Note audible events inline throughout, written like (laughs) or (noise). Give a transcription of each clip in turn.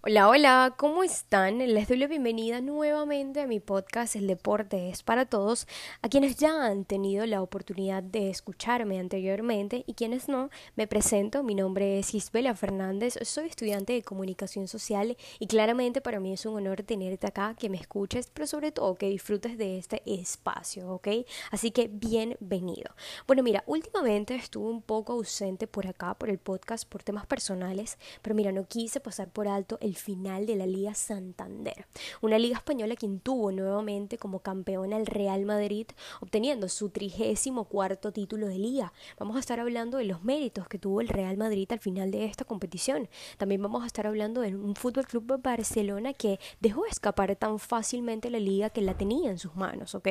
Hola, hola, ¿cómo están? Les doy la bienvenida nuevamente a mi podcast El Deporte es para Todos, a quienes ya han tenido la oportunidad de escucharme anteriormente y quienes no, me presento, mi nombre es Isabela Fernández, soy estudiante de comunicación social y claramente para mí es un honor tenerte acá, que me escuches, pero sobre todo que disfrutes de este espacio, ¿ok? Así que bienvenido. Bueno, mira, últimamente estuve un poco ausente por acá, por el podcast, por temas personales, pero mira, no quise pasar por alto el final de la Liga Santander, una liga española quien tuvo nuevamente como campeona el Real Madrid, obteniendo su trigésimo cuarto título de liga. Vamos a estar hablando de los méritos que tuvo el Real Madrid al final de esta competición. También vamos a estar hablando de un Fútbol Club Barcelona que dejó escapar tan fácilmente la liga que la tenía en sus manos, ¿ok?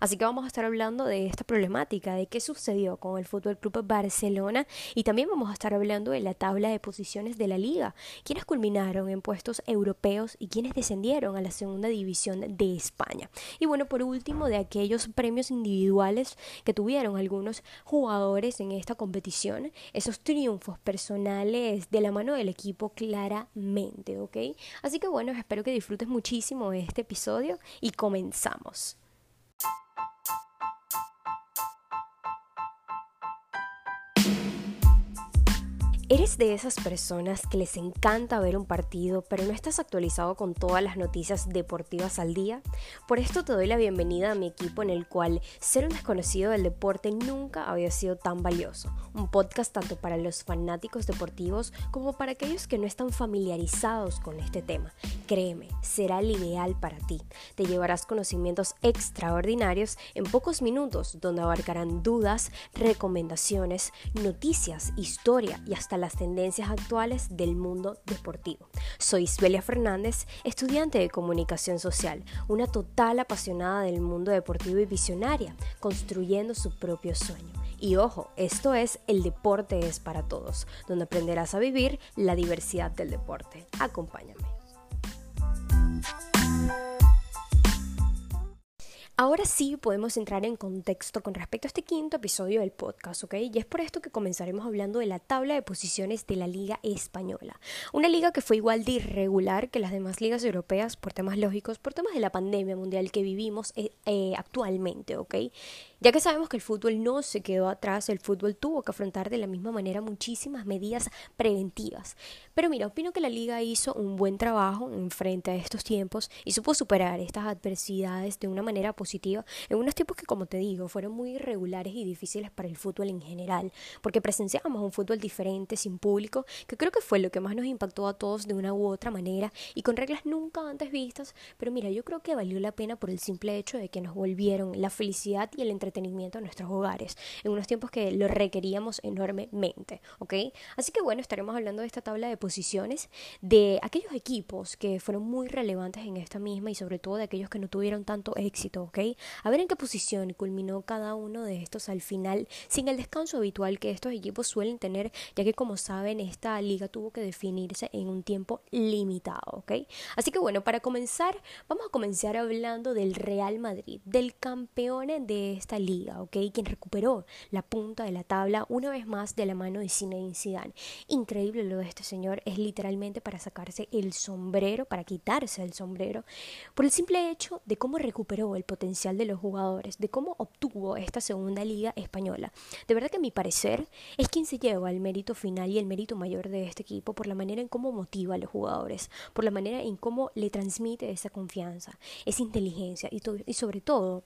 Así que vamos a estar hablando de esta problemática, de qué sucedió con el Fútbol Club Barcelona y también vamos a estar hablando de la tabla de posiciones de la liga, quienes culminaron en puestos europeos y quienes descendieron a la segunda división de España. Y bueno, por último, de aquellos premios individuales que tuvieron algunos jugadores en esta competición, esos triunfos personales de la mano del equipo claramente, ¿ok? Así que bueno, espero que disfrutes muchísimo este episodio y comenzamos. ¿Eres de esas personas que les encanta ver un partido pero no estás actualizado con todas las noticias deportivas al día? Por esto te doy la bienvenida a mi equipo en el cual ser un desconocido del deporte nunca había sido tan valioso. Un podcast tanto para los fanáticos deportivos como para aquellos que no están familiarizados con este tema. Créeme, será el ideal para ti. Te llevarás conocimientos extraordinarios en pocos minutos donde abarcarán dudas, recomendaciones, noticias, historia y hasta la las tendencias actuales del mundo deportivo. Soy Isbelia Fernández, estudiante de comunicación social, una total apasionada del mundo deportivo y visionaria, construyendo su propio sueño. Y ojo, esto es El Deporte es para Todos, donde aprenderás a vivir la diversidad del deporte. Acompáñame. Ahora sí podemos entrar en contexto con respecto a este quinto episodio del podcast, ¿ok? Y es por esto que comenzaremos hablando de la tabla de posiciones de la Liga Española. Una liga que fue igual de irregular que las demás ligas europeas por temas lógicos, por temas de la pandemia mundial que vivimos eh, eh, actualmente, ¿ok? Ya que sabemos que el fútbol no se quedó atrás, el fútbol tuvo que afrontar de la misma manera muchísimas medidas preventivas. Pero mira, opino que la liga hizo un buen trabajo en frente a estos tiempos y supo superar estas adversidades de una manera positiva en unos tiempos que, como te digo, fueron muy irregulares y difíciles para el fútbol en general, porque presenciábamos un fútbol diferente, sin público, que creo que fue lo que más nos impactó a todos de una u otra manera y con reglas nunca antes vistas. Pero mira, yo creo que valió la pena por el simple hecho de que nos volvieron la felicidad y el entretenimiento entretenimiento en nuestros hogares, en unos tiempos que lo requeríamos enormemente, ¿ok? Así que bueno, estaremos hablando de esta tabla de posiciones, de aquellos equipos que fueron muy relevantes en esta misma y sobre todo de aquellos que no tuvieron tanto éxito, ¿ok? A ver en qué posición culminó cada uno de estos al final, sin el descanso habitual que estos equipos suelen tener, ya que como saben, esta liga tuvo que definirse en un tiempo limitado, ¿ok? Así que bueno, para comenzar, vamos a comenzar hablando del Real Madrid, del campeón de esta liga, ¿ok? Quien recuperó la punta de la tabla una vez más de la mano de Zinedine Zidane. Increíble lo de este señor, es literalmente para sacarse el sombrero, para quitarse el sombrero, por el simple hecho de cómo recuperó el potencial de los jugadores, de cómo obtuvo esta segunda liga española. De verdad que mi parecer es quien se lleva el mérito final y el mérito mayor de este equipo por la manera en cómo motiva a los jugadores, por la manera en cómo le transmite esa confianza, esa inteligencia y sobre todo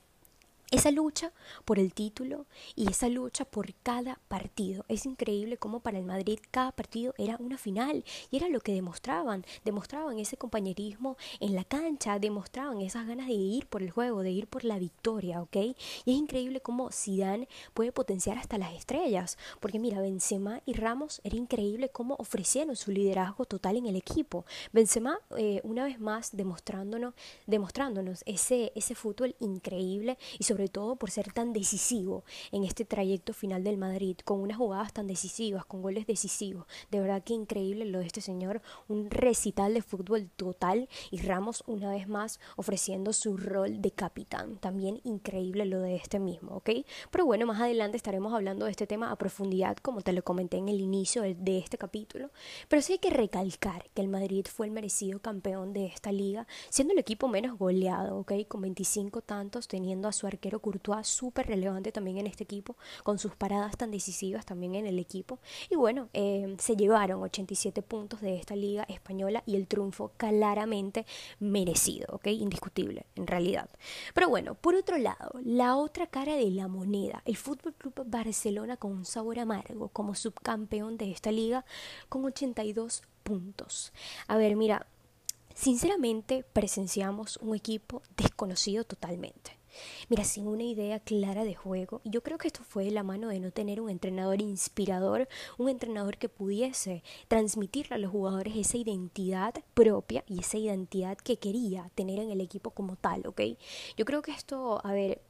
esa lucha por el título y esa lucha por cada partido. Es increíble cómo para el Madrid cada partido era una final y era lo que demostraban. Demostraban ese compañerismo en la cancha, demostraban esas ganas de ir por el juego, de ir por la victoria, ¿ok? Y es increíble cómo Zidane puede potenciar hasta las estrellas. Porque mira, Benzema y Ramos era increíble cómo ofrecieron su liderazgo total en el equipo. Benzema, eh, una vez más, demostrándonos, demostrándonos ese, ese fútbol increíble y sobre sobre todo por ser tan decisivo en este trayecto final del Madrid, con unas jugadas tan decisivas, con goles decisivos. De verdad que increíble lo de este señor, un recital de fútbol total y Ramos una vez más ofreciendo su rol de capitán. También increíble lo de este mismo, ¿ok? Pero bueno, más adelante estaremos hablando de este tema a profundidad, como te lo comenté en el inicio de este capítulo. Pero sí hay que recalcar que el Madrid fue el merecido campeón de esta liga, siendo el equipo menos goleado, ¿ok? Con 25 tantos, teniendo a su arquero Courtois súper relevante también en este equipo, con sus paradas tan decisivas también en el equipo. Y bueno, eh, se llevaron 87 puntos de esta liga española y el triunfo claramente merecido, ¿ok? Indiscutible, en realidad. Pero bueno, por otro lado, la otra cara de la moneda, el Fútbol Club Barcelona con un sabor amargo como subcampeón de esta liga con 82 puntos. A ver, mira, sinceramente presenciamos un equipo desconocido totalmente. Mira, sin una idea clara de juego, yo creo que esto fue de la mano de no tener un entrenador inspirador, un entrenador que pudiese transmitirle a los jugadores esa identidad propia y esa identidad que quería tener en el equipo como tal, ¿ok? Yo creo que esto, a ver,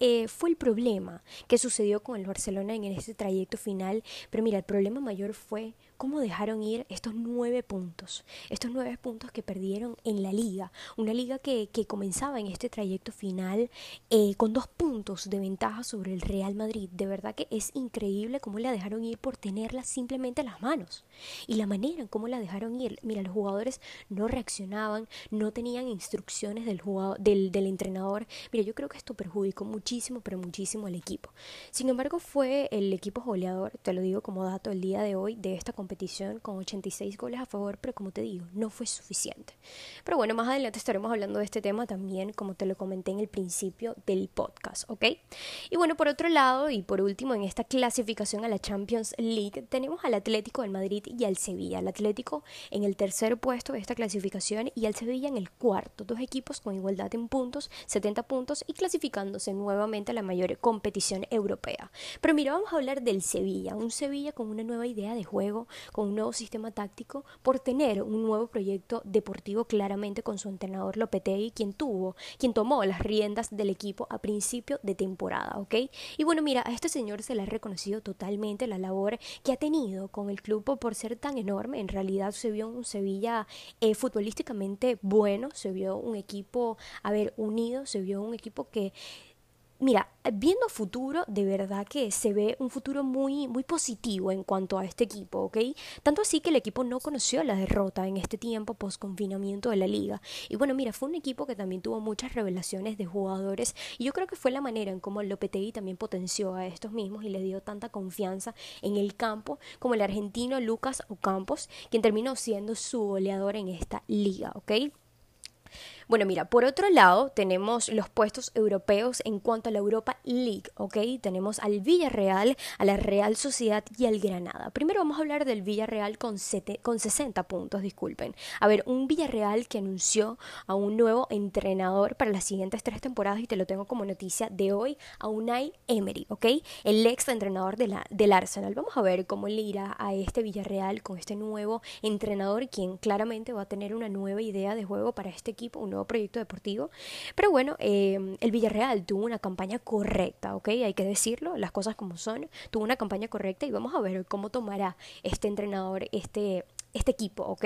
eh, fue el problema que sucedió con el Barcelona en ese trayecto final, pero mira, el problema mayor fue cómo dejaron ir estos nueve puntos, estos nueve puntos que perdieron en la liga, una liga que, que comenzaba en este trayecto final eh, con dos puntos de ventaja sobre el Real Madrid. De verdad que es increíble cómo la dejaron ir por tenerla simplemente en las manos y la manera en cómo la dejaron ir. Mira, los jugadores no reaccionaban, no tenían instrucciones del, jugador, del, entrenador. Mira, yo creo que esto perjudicó muchísimo, pero muchísimo al equipo. Sin embargo, fue el equipo goleador, te lo digo como dato el día de hoy, de esta competición competición con 86 goles a favor, pero como te digo, no fue suficiente. Pero bueno, más adelante estaremos hablando de este tema también, como te lo comenté en el principio del podcast, ¿ok? Y bueno, por otro lado, y por último, en esta clasificación a la Champions League, tenemos al Atlético del Madrid y al Sevilla. El Atlético en el tercer puesto de esta clasificación y al Sevilla en el cuarto. Dos equipos con igualdad en puntos, 70 puntos y clasificándose nuevamente a la mayor competición europea. Pero mira, vamos a hablar del Sevilla, un Sevilla con una nueva idea de juego, con un nuevo sistema táctico, por tener un nuevo proyecto deportivo claramente con su entrenador Lopetegui, quien tuvo, quien tomó las riendas del equipo a principio de temporada, ¿ok? Y bueno, mira, a este señor se le ha reconocido totalmente la labor que ha tenido con el club por ser tan enorme. En realidad se vio un Sevilla eh, futbolísticamente bueno, se vio un equipo, a ver, unido, se vio un equipo que Mira, viendo futuro, de verdad que se ve un futuro muy, muy positivo en cuanto a este equipo, ¿ok? Tanto así que el equipo no conoció la derrota en este tiempo post confinamiento de la liga. Y bueno, mira, fue un equipo que también tuvo muchas revelaciones de jugadores y yo creo que fue la manera en cómo Lopetegui también potenció a estos mismos y le dio tanta confianza en el campo como el argentino Lucas Ocampos, quien terminó siendo su goleador en esta liga, ¿ok? Bueno, mira, por otro lado tenemos los puestos europeos en cuanto a la Europa League, ¿ok? Tenemos al Villarreal, a la Real Sociedad y al Granada. Primero vamos a hablar del Villarreal con, con 60 puntos, disculpen. A ver, un Villarreal que anunció a un nuevo entrenador para las siguientes tres temporadas y te lo tengo como noticia de hoy, a Unai Emery, ¿ok? El ex entrenador de la, del Arsenal. Vamos a ver cómo le irá a este Villarreal con este nuevo entrenador, quien claramente va a tener una nueva idea de juego para este equipo, un nuevo proyecto deportivo. Pero bueno, eh, el Villarreal tuvo una campaña correcta, ¿ok? Hay que decirlo, las cosas como son. Tuvo una campaña correcta y vamos a ver cómo tomará este entrenador este este equipo, ¿ok?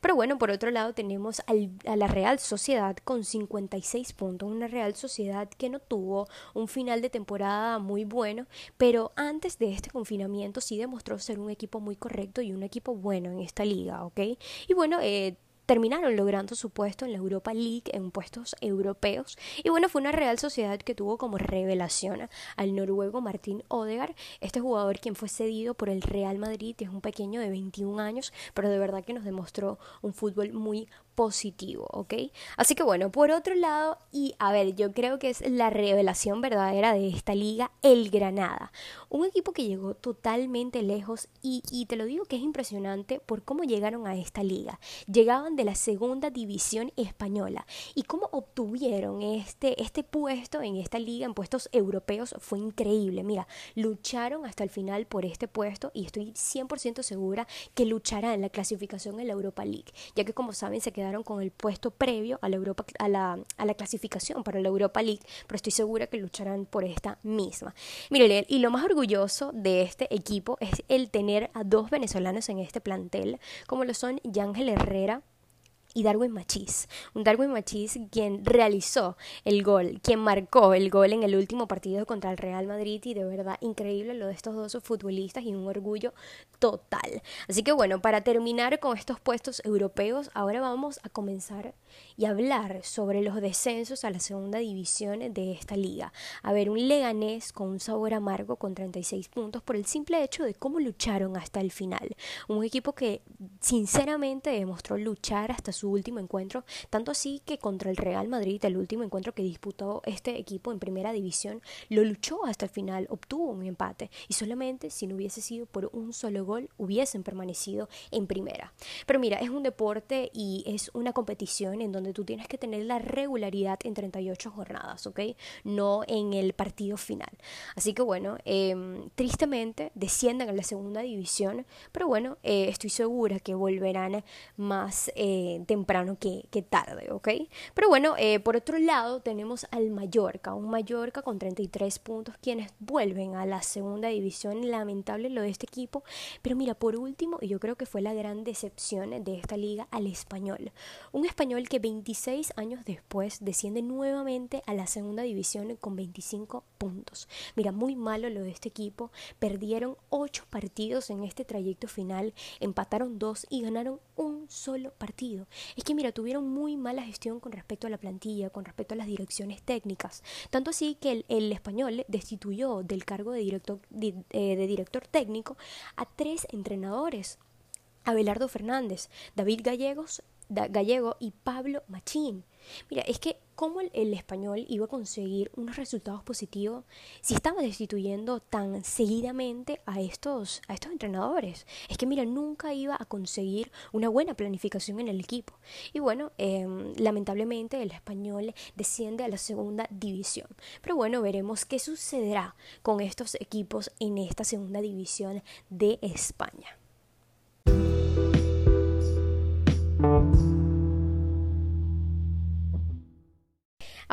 Pero bueno, por otro lado tenemos a la Real Sociedad con 56 puntos, una Real Sociedad que no tuvo un final de temporada muy bueno, pero antes de este confinamiento sí demostró ser un equipo muy correcto y un equipo bueno en esta liga, ¿ok? Y bueno, eh, terminaron logrando su puesto en la Europa League en puestos europeos. Y bueno fue una Real Sociedad que tuvo como revelación al noruego Martín Odegaard este jugador quien fue cedido por el Real Madrid es un pequeño de 21 años pero de verdad que nos demostró un fútbol muy positivo, ¿ok? Así que bueno, por otro lado, y a ver, yo creo que es la revelación verdadera de esta liga, el Granada. Un equipo que llegó totalmente lejos y, te lo digo que es impresionante por cómo llegaron a esta liga. Llegaban de la segunda división española. ¿Y cómo obtuvieron este, este puesto en esta liga, en puestos europeos? Fue increíble. Mira, lucharon hasta el final por este puesto y estoy 100% segura que lucharán en la clasificación en la Europa League, ya que como saben se quedaron con el puesto previo a la, Europa, a la, a la clasificación para la Europa League, pero estoy segura que lucharán por esta misma. Mire, y lo más orgulloso de este equipo es el tener a dos venezolanos en este plantel, como lo son Yángel Herrera y Darwin Machís. Un Darwin Machís quien realizó el gol, quien marcó el gol en el último partido contra el Real Madrid y de verdad increíble lo de estos dos futbolistas y un orgullo total. Así que bueno, para terminar con estos puestos europeos, ahora vamos a comenzar y hablar sobre los descensos a la segunda división de esta liga. A ver, un Leganés con un sabor amargo con 36 puntos por el simple hecho de cómo lucharon hasta el final. Un equipo que sinceramente demostró luchar hasta su último encuentro, tanto así que contra el Real Madrid, el último encuentro que disputó este equipo en primera división, lo luchó hasta el final, obtuvo un empate y solamente si no hubiese sido por un solo gol hubiesen permanecido en primera. Pero mira, es un deporte y es una competición en donde tú tienes que tener la regularidad en 38 jornadas, ¿ok? No en el partido final. Así que bueno, em, tristemente desciendan a la segunda división, pero bueno, eh, estoy segura que volverán más eh, temprano que, tarde, ¿ok? Pero bueno, eh, por otro lado tenemos al Mallorca, un Mallorca con 33 puntos, quienes vuelven a la segunda división. Lamentable lo de este equipo, pero mira, por último, y yo creo que fue la gran decepción de esta liga al español. Un español que 26 años después desciende nuevamente a la segunda división con 25 puntos. Mira, muy malo lo de este equipo. Perdieron 8 partidos en este trayecto final, empataron 2 y ganaron un solo partido. Es que mira, tuvieron muy mala gestión con respecto a la plantilla, con respecto a las direcciones técnicas. Tanto así que el, español destituyó del cargo de director, eh, de director técnico a tres entrenadores. Abelardo Fernández, David Gallegos Gallego y Pablo Machín. Mira, es que cómo el, español iba a conseguir unos resultados positivos si estaba destituyendo tan seguidamente a estos, a estos entrenadores. Es que mira, nunca iba a conseguir una buena planificación en el equipo. Y bueno, em, lamentablemente el español desciende a la segunda división. Pero bueno, veremos qué sucederá con estos equipos en esta segunda división de España.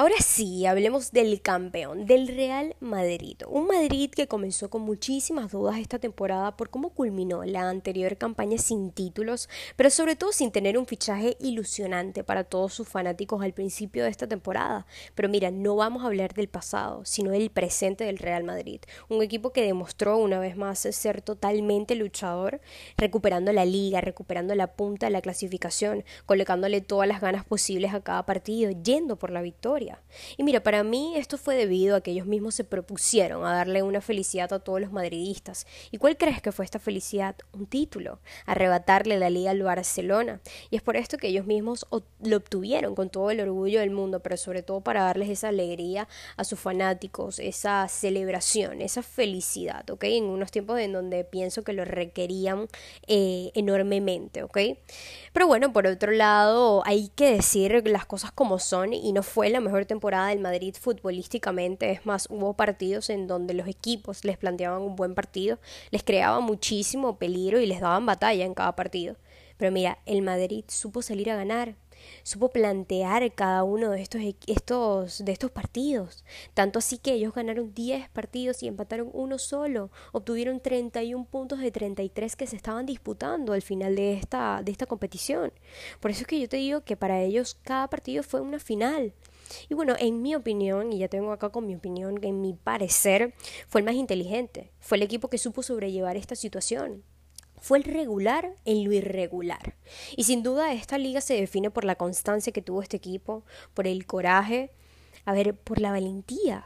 Ahora sí, hablemos del campeón, del Real Madrid. Un Madrid que comenzó con muchísimas dudas esta temporada por cómo culminó la anterior campaña sin títulos, pero sobre todo sin tener un fichaje ilusionante para todos sus fanáticos al principio de esta temporada. Pero mira, no vamos a hablar del pasado, sino del presente del Real Madrid. Un equipo que demostró una vez más ser totalmente luchador, recuperando la liga, recuperando la punta de la clasificación, colocándole todas las ganas posibles a cada partido, yendo por la victoria. Y mira, para mí esto fue debido a que ellos mismos se propusieron a darle una felicidad a todos los madridistas. ¿Y cuál crees que fue esta felicidad? Un título, arrebatarle la liga al Barcelona. Y es por esto que ellos mismos lo obtuvieron con todo el orgullo del mundo, pero sobre todo para darles esa alegría a sus fanáticos, esa celebración, esa felicidad, ¿ok? En unos tiempos en donde pienso que lo requerían eh, enormemente, ¿ok? Pero bueno, por otro lado, hay que decir las cosas como son y no fue la mejor mejor temporada del Madrid futbolísticamente. Es más, hubo partidos en donde los equipos les planteaban un buen partido, les creaban muchísimo peligro y les daban batalla en cada partido. Pero mira, el Madrid supo salir a ganar, supo plantear cada uno de estos, estos, de estos partidos. Tanto así que ellos ganaron 10 partidos y empataron uno solo. Obtuvieron 31 puntos de 33 que se estaban disputando al final de esta, de esta competición. Por eso es que yo te digo que para ellos cada partido fue una final. Y bueno, en mi opinión, y ya tengo acá con mi opinión, en mi parecer, fue el más inteligente. Fue el equipo que supo sobrellevar esta situación. Fue el regular en lo irregular. Y sin duda esta liga se define por la constancia que tuvo este equipo, por el coraje, a ver, por la valentía,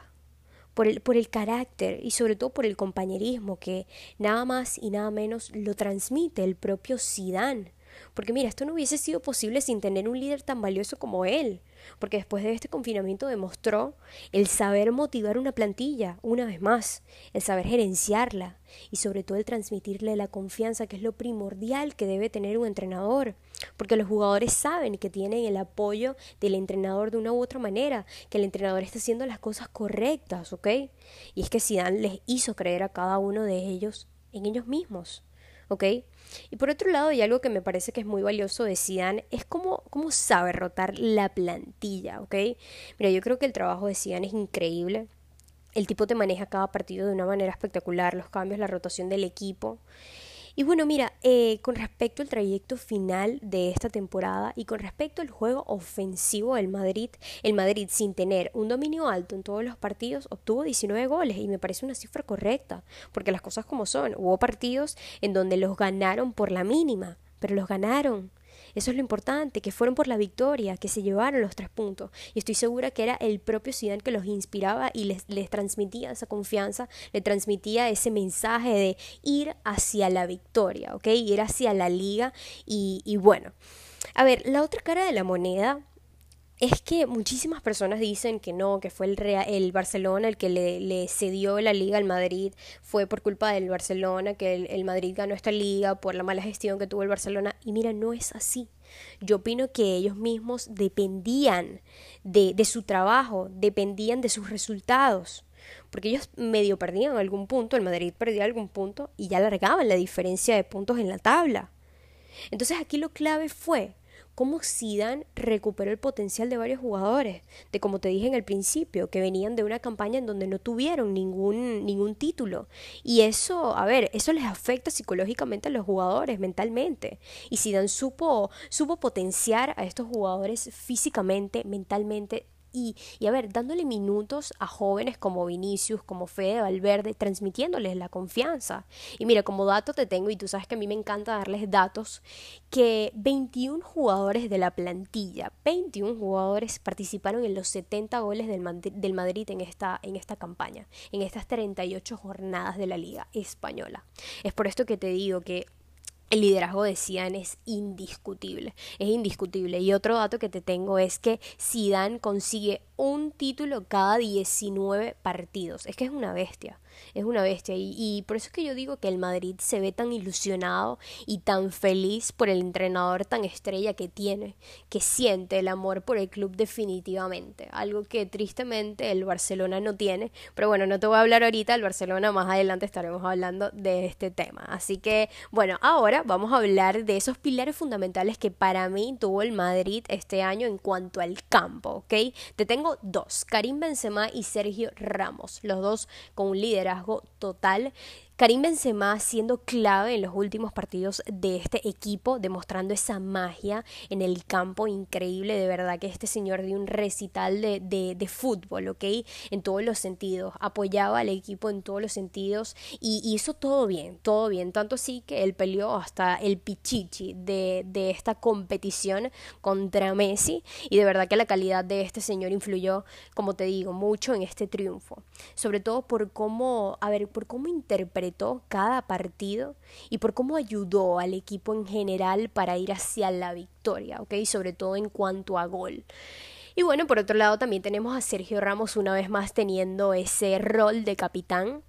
por el, por el carácter y sobre todo por el compañerismo que nada más y nada menos lo transmite el propio Zidane Porque mira, esto no hubiese sido posible sin tener un líder tan valioso como él. Porque después de este confinamiento demostró el saber motivar una plantilla, una vez más, el saber gerenciarla y sobre todo el transmitirle la confianza, que es lo primordial que debe tener un entrenador. Porque los jugadores saben que tienen el apoyo del entrenador de una u otra manera, que el entrenador está haciendo las cosas correctas, ¿ok? Y es que Zidane les hizo creer a cada uno de ellos en ellos mismos. ¿Ok? Y por otro lado, y algo que me parece que es muy valioso de Zidane, es cómo, cómo sabe rotar la plantilla, ¿ok? Mira, yo creo que el trabajo de Zidane es increíble. El tipo te maneja cada partido de una manera espectacular, los cambios, la rotación del equipo. Y bueno, mira, eh, con respecto al trayecto final de esta temporada y con respecto al juego ofensivo del Madrid, el Madrid sin tener un dominio alto en todos los partidos obtuvo 19 goles y me parece una cifra correcta, porque las cosas como son, hubo partidos en donde los ganaron por la mínima, pero los ganaron. Eso es lo importante, que fueron por la victoria, que se llevaron los tres puntos. Y estoy segura que era el propio Zidane que los inspiraba y les, les transmitía esa confianza, le transmitía ese mensaje de ir hacia la victoria, ¿ok? Ir hacia la liga y, y bueno. A ver, la otra cara de la moneda es que muchísimas personas dicen que no, que fue el, el Barcelona el que le, le, cedió la liga al Madrid, fue por culpa del Barcelona que el, el, Madrid ganó esta liga, por la mala gestión que tuvo el Barcelona. Y mira, no es así. Yo opino que ellos mismos dependían de, de su trabajo, dependían de sus resultados. Porque ellos medio perdían algún punto, el Madrid perdía algún punto y ya largaban la diferencia de puntos en la tabla. Entonces aquí lo clave fue cómo Zidane recuperó el potencial de varios jugadores, de como te dije en el principio, que venían de una campaña en donde no tuvieron ningún, ningún título. Y eso, a ver, eso les afecta psicológicamente a los jugadores, mentalmente. Y Zidane supo, supo potenciar a estos jugadores físicamente, mentalmente, y, a ver, dándole minutos a jóvenes como Vinicius, como Fede Valverde, transmitiéndoles la confianza. Y mira, como dato te tengo, y tú sabes que a mí me encanta darles datos, que 21 jugadores de la plantilla, 21 jugadores participaron en los 70 goles del, del Madrid en esta, en esta campaña, en estas 38 jornadas de la Liga Española. Es por esto que te digo que el liderazgo de Zidane es indiscutible, es indiscutible. Y otro dato que te tengo es que Zidane consigue un título cada 19 partidos. Es que es una bestia, es una bestia. Y, por eso es que yo digo que el Madrid se ve tan ilusionado y tan feliz por el entrenador tan estrella que tiene, que siente el amor por el club definitivamente. Algo que tristemente el Barcelona no tiene. Pero bueno, no te voy a hablar ahorita del Barcelona, más adelante estaremos hablando de este tema. Así que, bueno, ahora vamos a hablar de esos pilares fundamentales que para mí tuvo el Madrid este año en cuanto al campo, ¿ok? Te tengo dos, Karim Benzema y Sergio Ramos, los dos con un liderazgo total Karim Benzema siendo clave en los últimos partidos de este equipo, demostrando esa magia en el campo increíble, de verdad que este señor dio un recital de, de, fútbol, ¿ok? En todos los sentidos, apoyaba al equipo en todos los sentidos y hizo todo bien, todo bien, tanto así que él peleó hasta el pichichi de, de esta competición contra Messi y de verdad que la calidad de este señor influyó, como te digo, mucho en este triunfo, sobre todo por cómo, a ver, por cómo interpretar cada partido y por cómo ayudó al equipo en general para ir hacia la victoria, ¿ok? Sobre todo en cuanto a gol. Y bueno, por otro lado también tenemos a Sergio Ramos una vez más teniendo ese rol de capitán,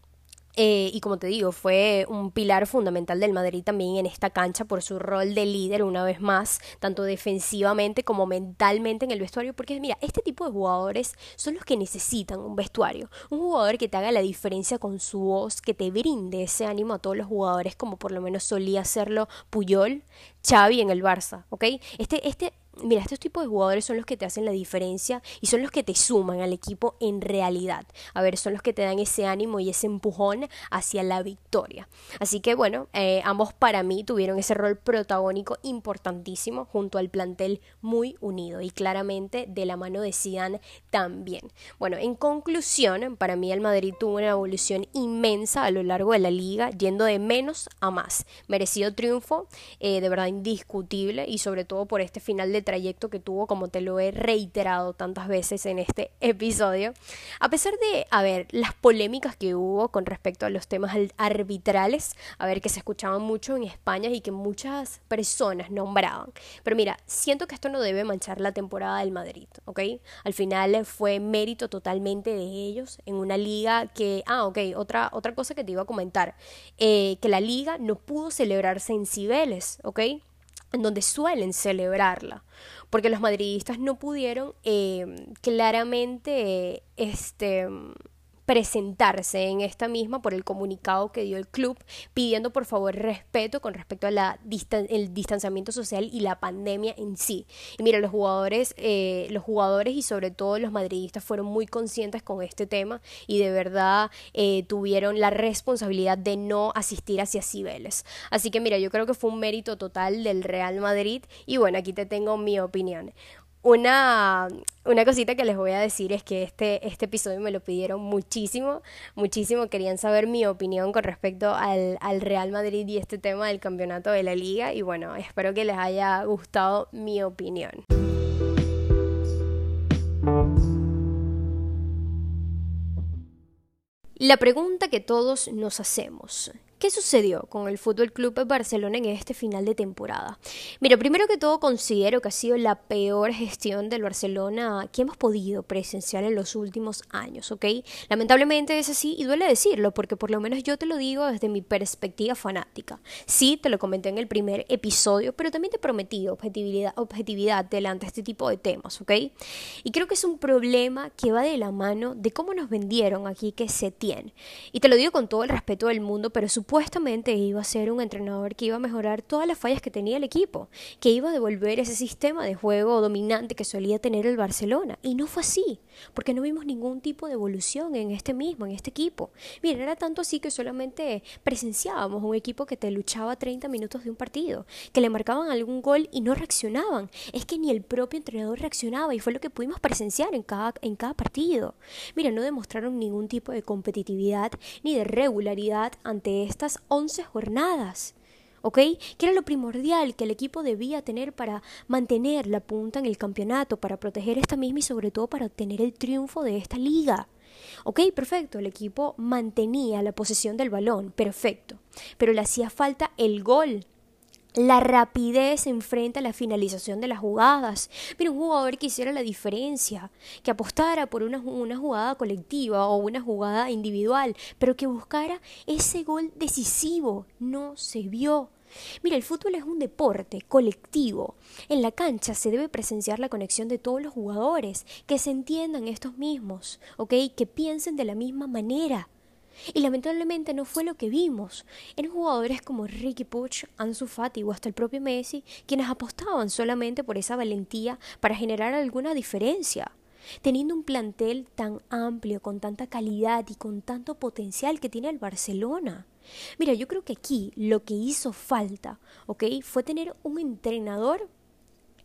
eh, y como te digo, fue un pilar fundamental del Madrid también en esta cancha por su rol de líder una vez más, tanto defensivamente como mentalmente en el vestuario, porque mira, este tipo de jugadores son los que necesitan un vestuario, un jugador que te haga la diferencia con su voz, que te brinde ese ánimo a todos los jugadores como por lo menos solía hacerlo Puyol, Xavi en el Barça, ¿ok? Este, este Mira, estos tipos de jugadores son los que te hacen la diferencia y son los que te suman al equipo en realidad. A ver, son los que te dan ese ánimo y ese empujón hacia la victoria. Así que bueno, eh, ambos para mí tuvieron ese rol protagónico importantísimo junto al plantel muy unido y claramente de la mano de Zidane también. Bueno, en conclusión, para mí el Madrid tuvo una evolución inmensa a lo largo de la liga, yendo de menos a más. Merecido triunfo, eh, de verdad indiscutible y sobre todo por este final de trayecto que tuvo, como te lo he reiterado tantas veces en este (laughs) episodio, a pesar de, a ver, las polémicas que hubo con respecto a los temas arbitrales, a ver, que se escuchaban mucho en España y que muchas personas nombraban. Pero mira, siento que esto no debe manchar la temporada del Madrid, ¿ok? Al final fue mérito totalmente de ellos en una liga que, ah, ok, otra, otra cosa que te iba a comentar, eh, que la liga no pudo celebrarse en Cibeles, ¿ok? En donde suelen celebrarla, porque los madridistas no pudieron eh, claramente este, presentarse en esta misma por el comunicado que dio el club pidiendo por favor respeto con respecto a la el distanciamiento social y la pandemia en sí. Y mira, los jugadores, eh, los jugadores y sobre todo los madridistas fueron muy conscientes con este tema y de verdad eh, tuvieron la responsabilidad de no asistir hacia Cibeles. Así que mira, yo creo que fue un mérito total del Real Madrid y bueno, aquí te tengo mi opinión. Una, una cosita que les voy a decir es que este, este episodio me lo pidieron muchísimo, muchísimo. Querían saber mi opinión con respecto al, al Real Madrid y este tema del campeonato de la liga. Y bueno, espero que les haya gustado mi opinión. La pregunta que todos nos hacemos, ¿Qué sucedió con el Fútbol Club Barcelona en este final de temporada? Mira, primero que todo considero que ha sido la peor gestión del Barcelona que hemos podido presenciar en los últimos años, ¿ok? Lamentablemente es así y duele decirlo porque por lo menos yo te lo digo desde mi perspectiva fanática. Sí, te lo comenté en el primer episodio, pero también te prometí objetividad, objetividad delante de este tipo de temas, ¿ok? Y creo que es un problema que va de la mano de cómo nos vendieron aquí que se tiene. Y te lo digo con todo el respeto del mundo, pero su supuestamente iba a ser un entrenador que iba a mejorar todas las fallas que tenía el equipo, que iba a devolver ese sistema de juego dominante que solía tener el Barcelona. Y no fue así, porque no vimos ningún tipo de evolución en este mismo, en este equipo. Mira, era tanto así que solamente presenciábamos un equipo que te luchaba 30 minutos de un partido, que le marcaban algún gol y no reaccionaban. Es que ni el propio entrenador reaccionaba y fue lo que pudimos presenciar en cada, en cada partido. Mira, no demostraron ningún tipo de competitividad ni de regularidad ante este estas 11 jornadas. ¿ok? Que era lo primordial que el equipo debía tener para mantener la punta en el campeonato, para proteger esta misma y sobre todo para obtener el triunfo de esta liga. Ok, perfecto, el equipo mantenía la posesión del balón, perfecto, pero le hacía falta el gol la rapidez enfrente a la finalización de las jugadas. Mira, un jugador que hiciera la diferencia, que apostara por una, una, jugada colectiva o una jugada individual, pero que buscara ese gol decisivo. No se vio. Mira, el fútbol es un deporte colectivo. En la cancha se debe presenciar la conexión de todos los jugadores, que se entiendan estos mismos, ¿ok? Que piensen de la misma manera. Y lamentablemente no fue lo que vimos. Eran jugadores como Ricky Puch, Ansu Fati o hasta el propio Messi quienes apostaban solamente por esa valentía para generar alguna diferencia. Teniendo un plantel tan amplio, con tanta calidad y con tanto potencial que tiene el Barcelona. Mira, yo creo que aquí lo que hizo falta, ¿ok? Fue tener un entrenador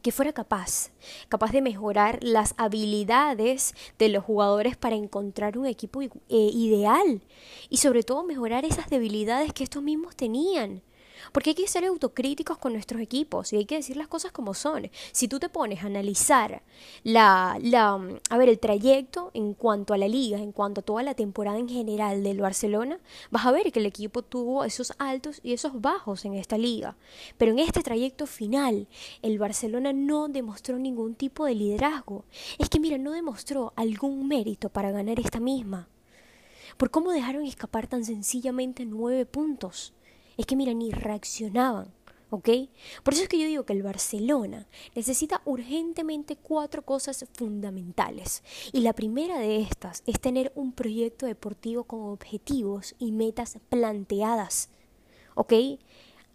que fuera capaz, capaz de mejorar las habilidades de los jugadores para encontrar un equipo eh, ideal y sobre todo mejorar esas debilidades que estos mismos tenían. Porque hay que ser autocríticos con nuestros equipos y hay que decir las cosas como son. Si tú te pones a analizar la, la, a ver, el trayecto en cuanto a la liga, en cuanto a toda la temporada en general del Barcelona, vas a ver que el equipo tuvo esos altos y esos bajos en esta liga. Pero en este trayecto final, el Barcelona no demostró ningún tipo de liderazgo. Es que, mira, no demostró algún mérito para ganar esta misma. Por cómo dejaron escapar tan sencillamente nueve puntos es que mira, ni reaccionaban. ¿Ok? Por eso es que yo digo que el Barcelona necesita urgentemente cuatro cosas fundamentales. Y la primera de estas es tener un proyecto deportivo con objetivos y metas planteadas. ¿Ok?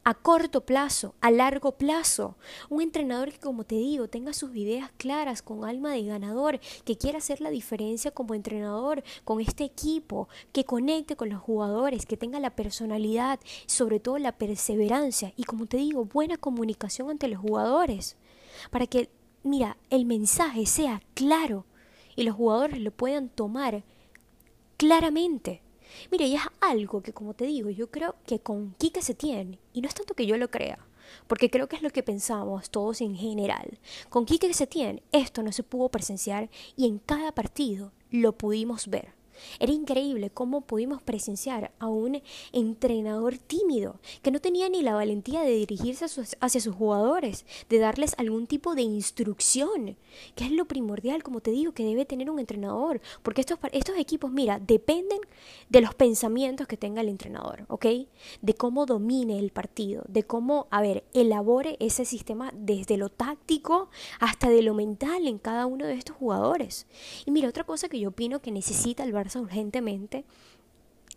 A corto plazo, a largo plazo. Un entrenador que, como te digo, tenga sus ideas claras, con alma de ganador, que quiera hacer la diferencia como entrenador con este equipo, que conecte con los jugadores, que tenga la personalidad, sobre todo la perseverancia y, como te digo, buena comunicación ante los jugadores. Para que, mira, el mensaje sea claro y los jugadores lo puedan tomar claramente. Mire, y es algo que, como te digo, yo creo que con Kike se tiene, y no es tanto que yo lo crea, porque creo que es lo que pensamos todos en general. Con Quique Setién esto no se pudo presenciar y en cada partido lo pudimos ver. Era increíble cómo pudimos presenciar a un entrenador tímido que no tenía ni la valentía de dirigirse hacia sus jugadores, de darles algún tipo de instrucción, que es lo primordial, como te digo, que debe tener un entrenador, porque estos, estos equipos, mira, dependen de los pensamientos que tenga el entrenador, ¿ok? De cómo domine el partido, de cómo, a ver, elabore ese sistema desde lo táctico hasta de lo mental en cada uno de estos jugadores. Y mira, otra cosa que yo opino que necesita el Barcelona urgentemente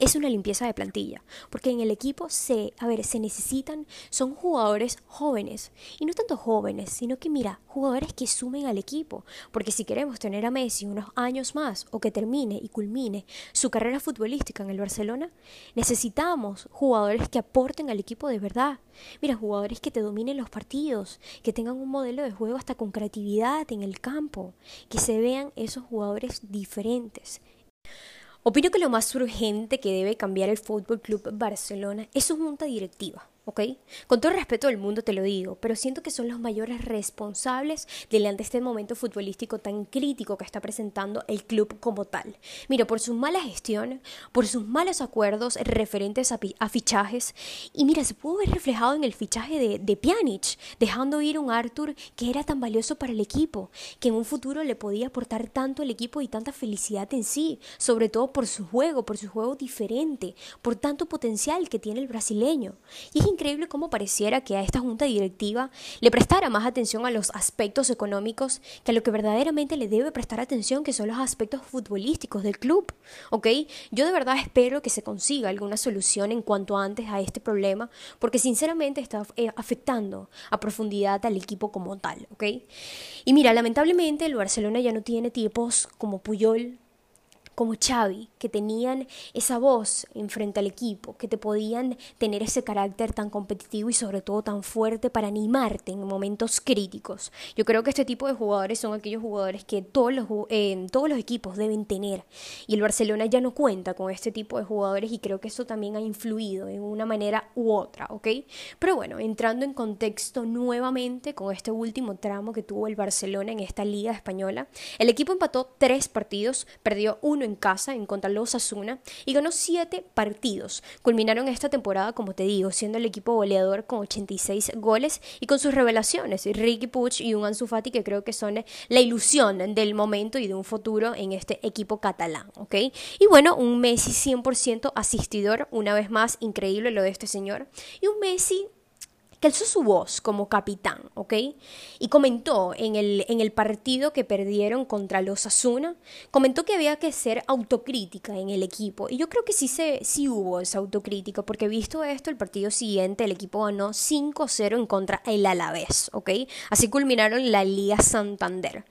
es una limpieza de plantilla, porque en el equipo se, a ver, se necesitan, son jugadores jóvenes, y no tanto jóvenes, sino que mira, jugadores que sumen al equipo, porque si queremos tener a Messi unos años más o que termine y culmine su carrera futbolística en el Barcelona, necesitamos jugadores que aporten al equipo de verdad. Mira, jugadores que te dominen los partidos, que tengan un modelo de juego hasta con creatividad en el campo, que se vean esos jugadores diferentes Opino que lo más urgente que debe cambiar el Fútbol Club Barcelona es su junta directiva. ¿Ok? Con todo respeto del mundo te lo digo, pero siento que son los mayores responsables delante de este momento futbolístico tan crítico que está presentando el club como tal. Mira, por su mala gestión, por sus malos acuerdos referentes a, fichajes, y mira, se pudo ver reflejado en el fichaje de, de Pjanic, dejando ir un Arthur que era tan valioso para el equipo, que en un futuro le podía aportar tanto al equipo y tanta felicidad en sí, sobre todo por su juego, por su juego diferente, por tanto potencial que tiene el brasileño. Y es increíble cómo pareciera que a esta junta directiva le prestara más atención a los aspectos económicos que a lo que verdaderamente le debe prestar atención, que son los aspectos futbolísticos del club. ¿Ok? Yo de verdad espero que se consiga alguna solución en cuanto antes a este problema, porque sinceramente está eh, afectando a profundidad al equipo como tal. ¿Ok? Y mira, lamentablemente el Barcelona ya no tiene tipos como Puyol, como Xavi, que tenían esa voz enfrente al equipo, que te podían tener ese carácter tan competitivo y sobre todo tan fuerte para animarte en momentos críticos. Yo creo que este tipo de jugadores son aquellos jugadores que todos los, eh, todos los equipos deben tener y el Barcelona ya no cuenta con este tipo de jugadores y creo que eso también ha influido en una manera u otra, ¿ok? Pero bueno, entrando en contexto nuevamente con este último tramo que tuvo el Barcelona en esta liga española, el equipo empató tres partidos, perdió uno en en casa en contra de los Asuna y ganó 7 partidos. Culminaron esta temporada, como te digo, siendo el equipo goleador con 86 goles y con sus revelaciones, Ricky Puig y un Ansu Fati que creo que son la ilusión del momento y de un futuro en este equipo catalán, ¿ok? Y bueno, un Messi 100% asistidor, una vez más, increíble lo de este señor, y un Messi que alzó su voz como capitán, ¿ok? Y comentó en el, en el partido que perdieron contra los Asuna, comentó que había que ser autocrítica en el equipo. Y yo creo que sí, se, sí hubo esa autocrítica, porque visto esto, el partido siguiente el equipo ganó 5-0 en contra el Alavés, ¿ok? Así culminaron la Liga Santander.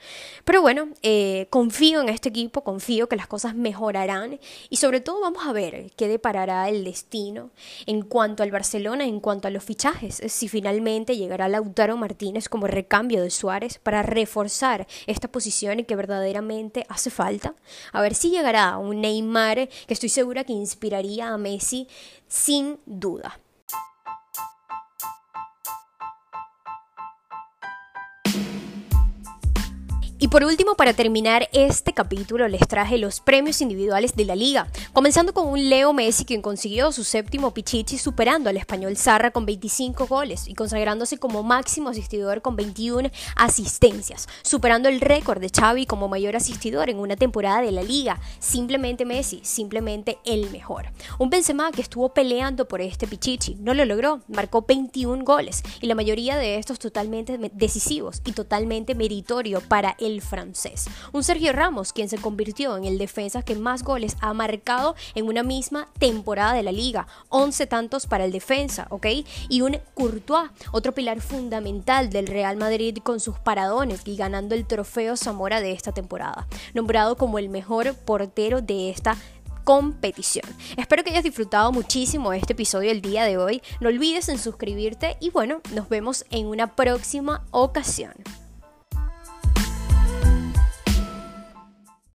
Pero bueno, eh, confío en este equipo, confío que las cosas mejorarán y sobre todo vamos a ver qué deparará el destino en cuanto al Barcelona, en cuanto a los fichajes si finalmente llegará Lautaro Martínez como recambio de Suárez para reforzar esta posición que verdaderamente hace falta. A ver si llegará un Neymar que estoy segura que inspiraría a Messi sin duda. Y por último, para terminar este capítulo, les traje los premios individuales de la liga, comenzando con un Leo Messi quien consiguió su séptimo Pichichi superando al español Zarra con 25 goles y consagrándose como máximo asistidor con 21 asistencias, superando el récord de Xavi como mayor asistidor en una temporada de la liga. Simplemente Messi, simplemente el mejor. Un Benzema que estuvo peleando por este Pichichi, no lo logró, marcó 21 goles y la mayoría de estos totalmente decisivos y totalmente meritorio para el el francés. Un Sergio Ramos, quien se convirtió en el defensa que más goles ha marcado en una misma temporada de la liga. 11 tantos para el defensa, ¿ok? Y un Courtois, otro pilar fundamental del Real Madrid con sus paradones y ganando el trofeo Zamora de esta temporada. Nombrado como el mejor portero de esta competición. Espero que hayas disfrutado muchísimo este episodio el día de hoy. No olvides en suscribirte y bueno, nos vemos en una próxima ocasión.